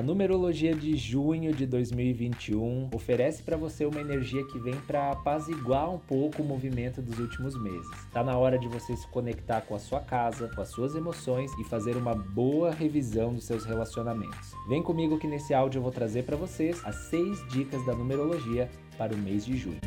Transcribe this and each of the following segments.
A numerologia de junho de 2021 oferece para você uma energia que vem para apaziguar um pouco o movimento dos últimos meses. Tá na hora de você se conectar com a sua casa, com as suas emoções e fazer uma boa revisão dos seus relacionamentos. Vem comigo que nesse áudio eu vou trazer para vocês as seis dicas da numerologia para o mês de junho.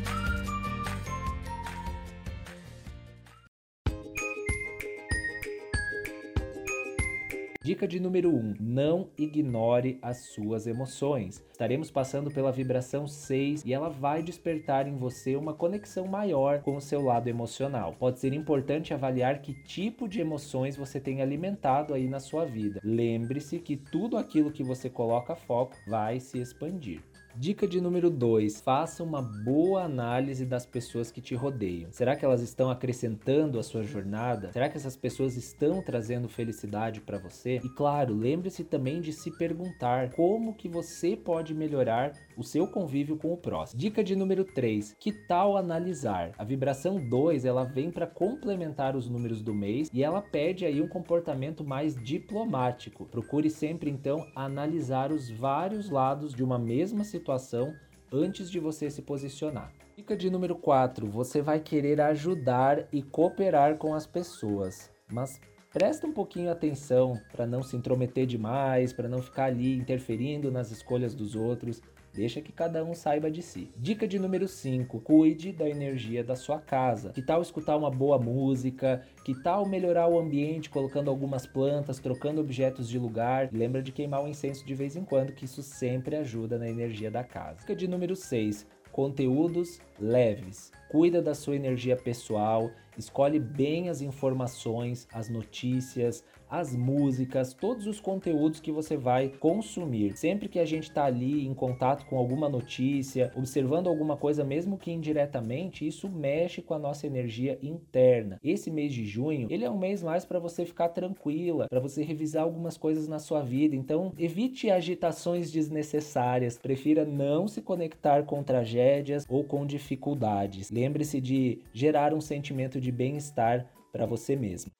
Dica de número 1: um, não ignore as suas emoções. Estaremos passando pela vibração 6 e ela vai despertar em você uma conexão maior com o seu lado emocional. Pode ser importante avaliar que tipo de emoções você tem alimentado aí na sua vida. Lembre-se que tudo aquilo que você coloca foco vai se expandir. Dica de número 2: faça uma boa análise das pessoas que te rodeiam. Será que elas estão acrescentando a sua jornada? Será que essas pessoas estão trazendo felicidade para você? E claro, lembre-se também de se perguntar como que você pode melhorar o seu convívio com o próximo. Dica de número 3: que tal analisar? A vibração 2, ela vem para complementar os números do mês e ela pede aí um comportamento mais diplomático. Procure sempre então analisar os vários lados de uma mesma situação situação antes de você se posicionar. Dica de número 4: você vai querer ajudar e cooperar com as pessoas, mas presta um pouquinho atenção para não se intrometer demais, para não ficar ali interferindo nas escolhas dos outros. Deixa que cada um saiba de si. Dica de número 5: cuide da energia da sua casa. Que tal escutar uma boa música? Que tal melhorar o ambiente colocando algumas plantas, trocando objetos de lugar? lembra de queimar o incenso de vez em quando, que isso sempre ajuda na energia da casa. Dica de número 6: conteúdos leves. Cuida da sua energia pessoal, escolhe bem as informações, as notícias, as músicas, todos os conteúdos que você vai consumir. Sempre que a gente está ali em contato com alguma notícia, observando alguma coisa, mesmo que indiretamente, isso mexe com a nossa energia interna. Esse mês de junho, ele é um mês mais para você ficar tranquila, para você revisar algumas coisas na sua vida. Então, evite agitações desnecessárias, prefira não se conectar com tragédias ou com dificuldades. Lembre-se de gerar um sentimento de bem-estar para você mesmo.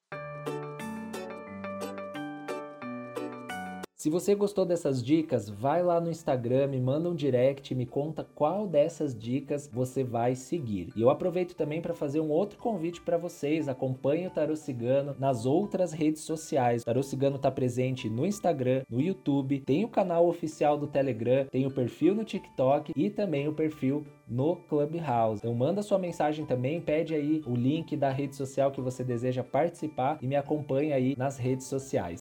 Se você gostou dessas dicas, vai lá no Instagram, me manda um direct, me conta qual dessas dicas você vai seguir. E eu aproveito também para fazer um outro convite para vocês. Acompanhe o Tarô Cigano nas outras redes sociais. O Tarô Cigano está presente no Instagram, no YouTube, tem o canal oficial do Telegram, tem o perfil no TikTok e também o perfil no Clubhouse. Então manda sua mensagem também, pede aí o link da rede social que você deseja participar e me acompanhe aí nas redes sociais.